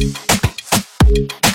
Música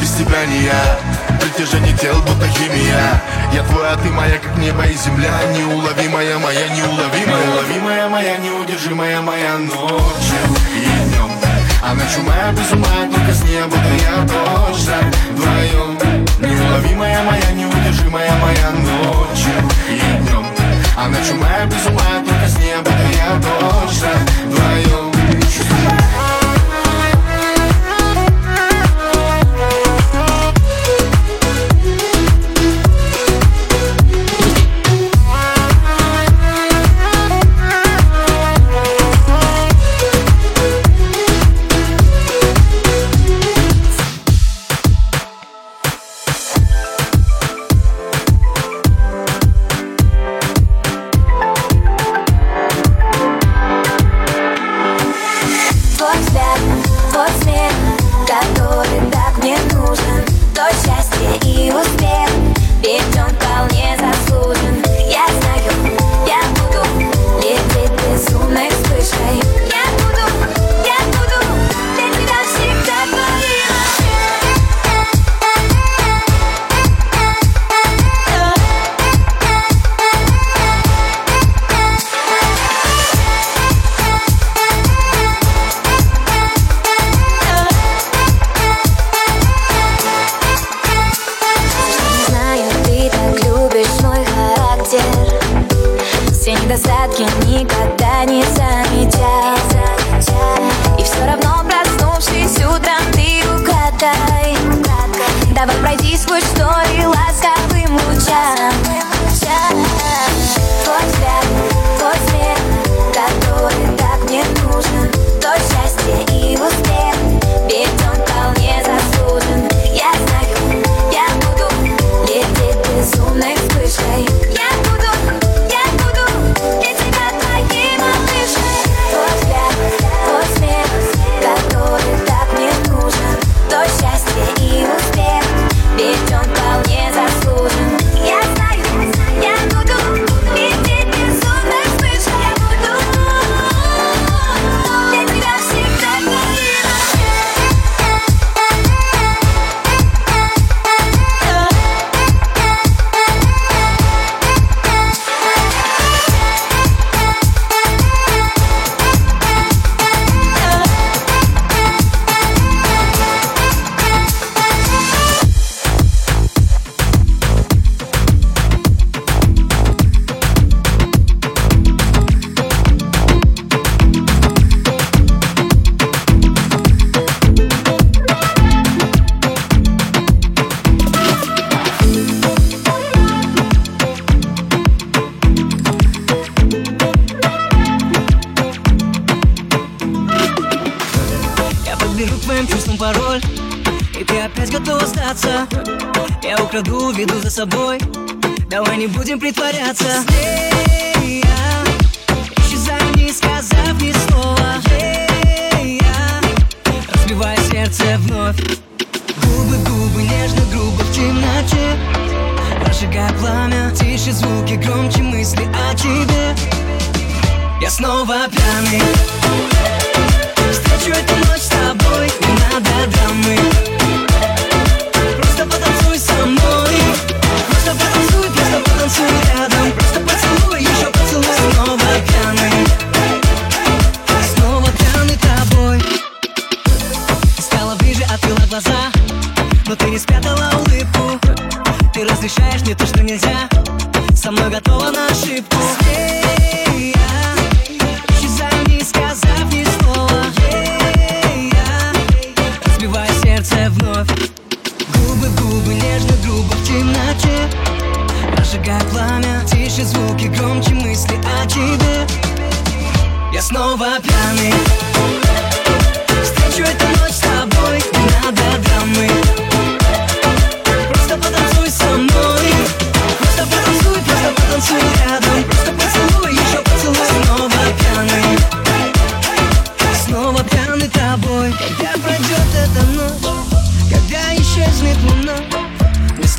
без тебя не я. Притяжение тел будто химия. Я твой, а ты моя, как небо и земля. Неуловимая моя, неуловимая. Неуловимая моя, неудержимая моя Ночью и днем А ночью моя без ума, только с неба Буду я тоже. Вдвоем Неуловимая моя, неудержимая моя Ночью и днем А ночью моя без ума, только с неба Буду я тоже. Вдвоем не будем притворяться. Исчезаю, не сказав ни слова. Разбивая сердце вновь. Губы, губы, нежно, грубо в темноте. Прожигая пламя Тише звуки, громче мысли о тебе. Я снова пьяный. Встречу эту ночь с тобой, не надо драмы. Просто потанцуй со мной глаза. Но ты не спрятала улыбку. Ты разрешаешь мне то, что нельзя. Со мной готова на ошибку. Эй, Прожигая пламя. Тише звуки, громче мысли о тебе. Я снова пьяный. Встречу эту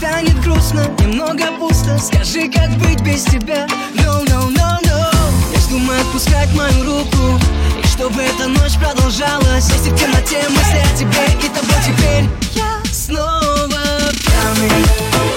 станет грустно, немного пусто. Скажи, как быть без тебя? No, no, no, no. Я вздумаю отпускать мою руку. И чтобы эта ночь продолжалась. Если в темноте мысли о тебе И тобой теперь я снова пьяный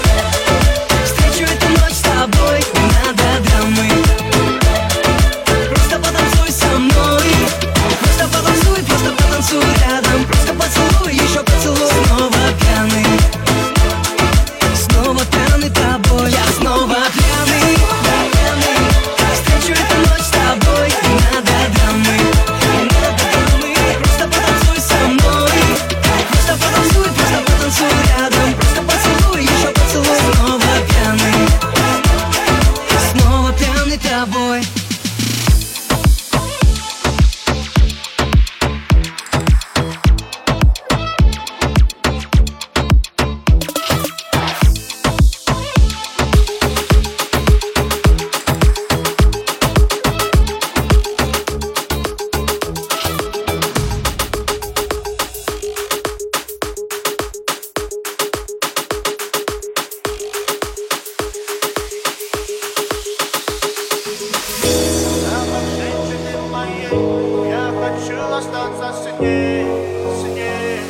я хочу остаться с ней, с ней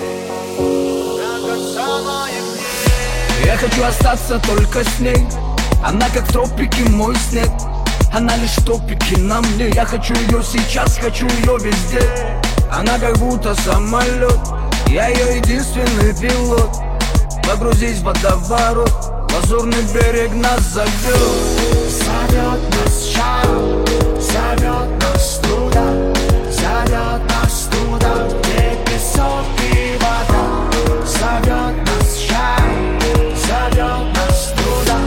До конца моих дней Я хочу остаться только с ней. Она как в тропике мой снег. Она лишь в топике на мне. Я хочу ее сейчас, хочу ее везде. Она как будто самолет. Я ее единственный пилот. Погрузись в водоворот. Лазурный берег нас зовет. Зовет нас шаг нас зовет нас туда, где песок и вода, зовет нас шай, зовет нас туда,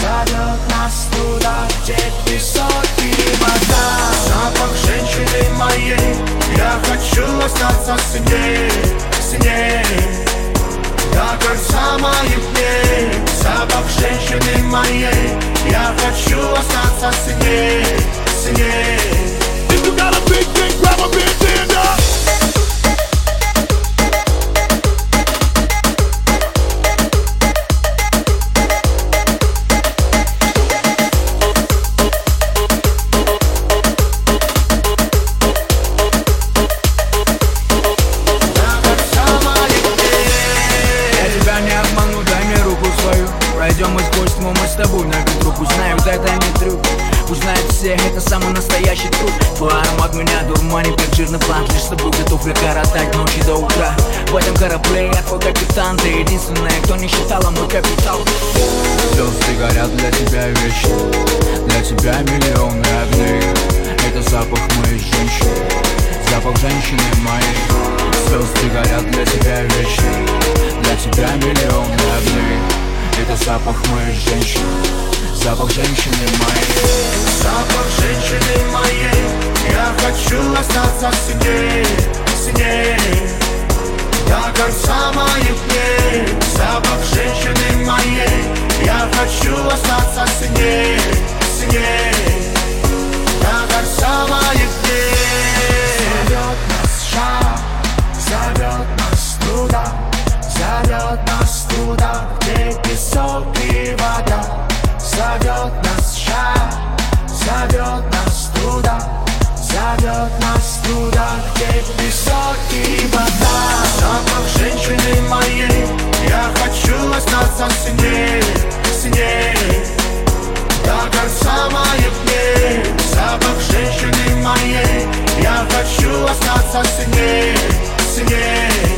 зовет нас туда, где песок и вода. Запах женщины моей, я хочу остаться с ней, с ней. До конца моих дней Запах женщины моей Я хочу остаться с ней, с ней got a big dick, grab a big stand up. Жирный план Лишь с тобой готов я коротать ночи до утра? В этом корабле я твой капитан Ты единственная, кто не считала мой капитал. Звезды горят для тебя вечно Для тебя миллионы огней. Это запах моей женщины Запах женщины моей. Звезды горят для тебя вечно Для тебя миллионы огней. Это запах моей женщины Запах женщины моей. Запах женщины моей. Я хочу остаться с ней, с ней и вода. Запах женщины моей. Я хочу остаться с ней, с ней До конца моих дней. Запах женщины моей. Я хочу остаться с ней, с ней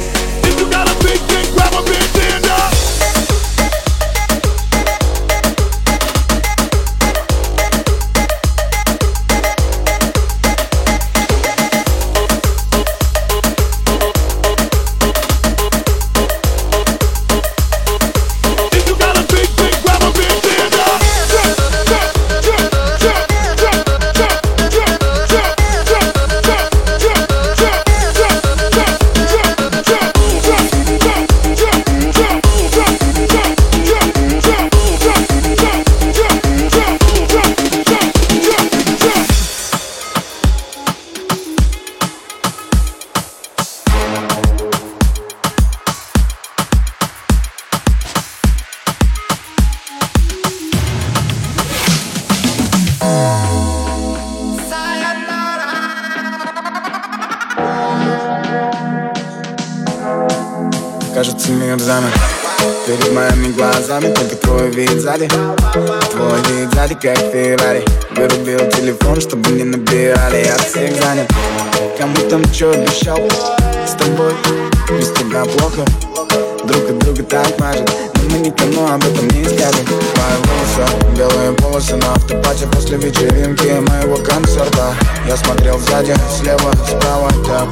так мажет Но мы никому об этом не скажем Мои волосы, белые волосы на автопате После вечеринки моего концерта. Я смотрел сзади, слева, справа, так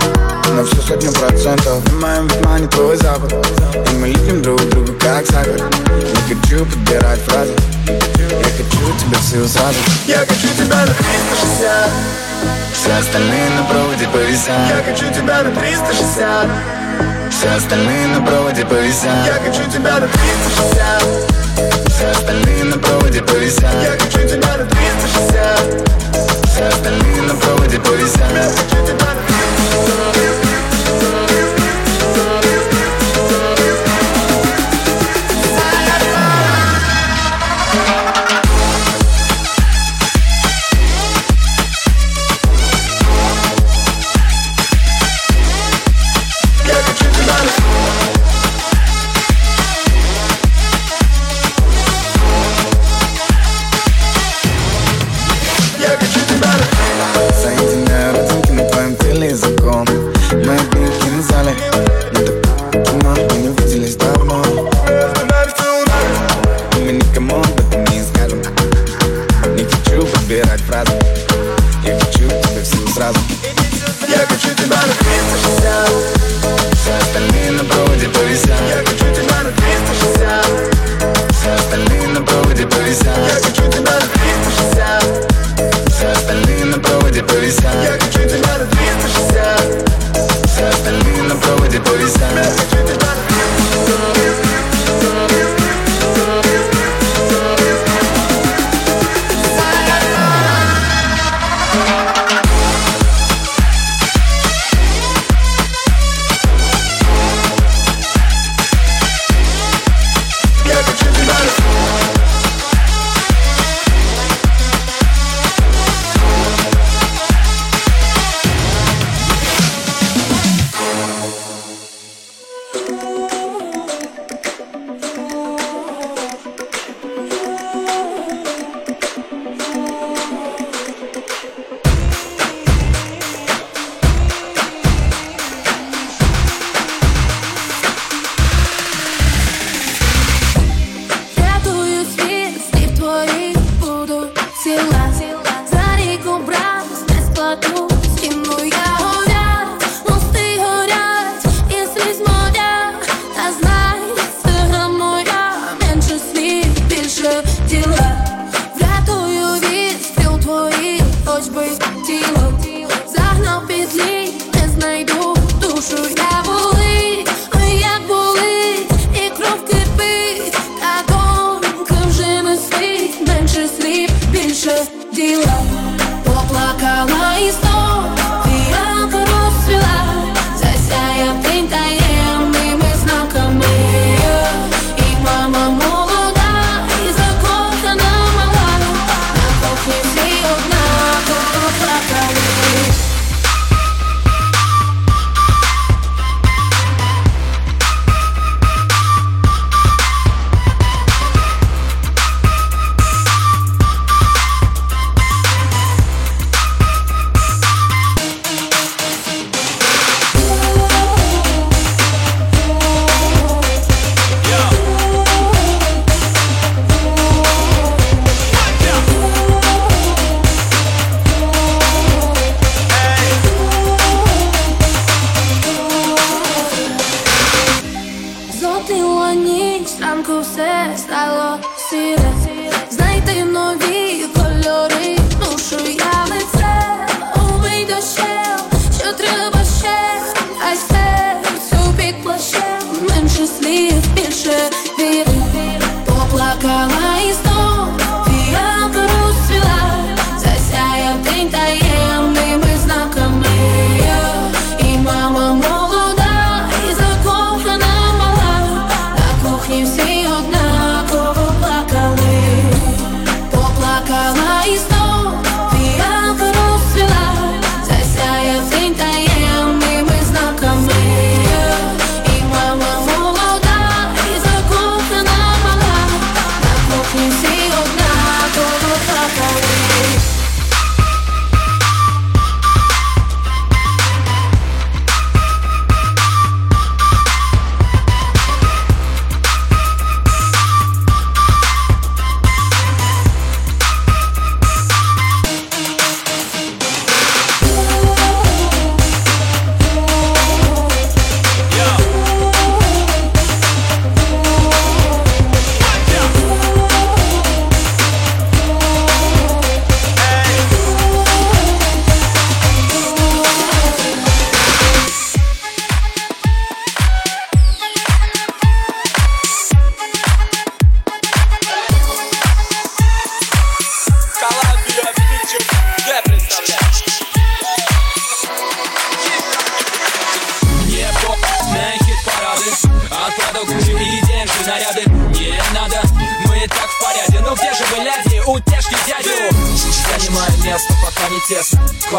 На всю сотню процентов. В моем внимании твой запах. И мы липнем друг к другу как сахар. Не хочу подбирать фразы. Я хочу тебя всю сразу. Я хочу тебя на 360 Все остальные на проводе повисят. Я хочу тебя на 360 Все остальные на проводе повисят. Я хочу тебя на 360 Все остальные на проводе повисят. Я хочу тебя на 360 Все остальные на проводе повисят. Я хочу тебя на 360 И хочу, чтобы все сразу. Я хочу тебя любить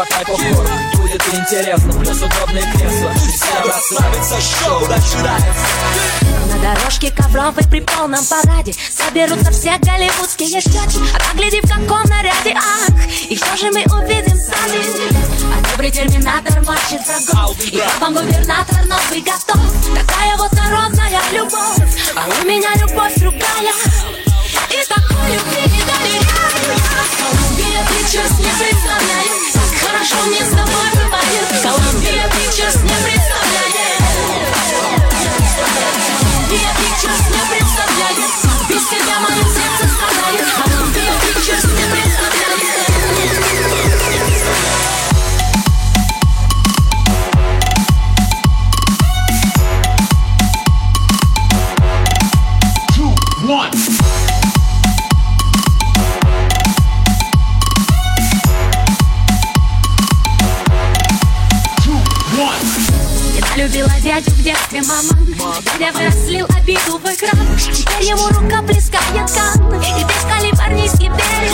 Хватай попкорн, будет интересно. Плюс удобные кресла Всем расслабиться, шоу начинается На дорожке ковровой при полном параде Соберутся все голливудские щеки. А гляди в каком наряде, ах И что же мы увидим сами А добрый терминатор мочит врагов. И как вам губернатор новый готов. Такая вот народная любовь. А у меня любовь другая. И такой любви не доверяю Колумбия не представляет Как хорошо мне с тобой бывает. Колумбия Pictures не представляет. Columbia Pictures не представляет дядю в детстве, мама Дядя вырослил обиду в экран Теперь ему рука плескает кан И весь калифорнийский берег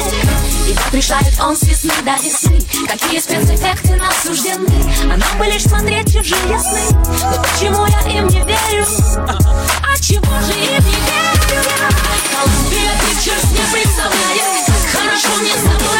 И вот решает он с весны до весны Какие спецэффекты нам суждены А нам бы лишь смотреть чужие сны Но почему я им не верю? А чего же им не верю я? Колумбия Pictures не представляет Как хорошо мне с тобой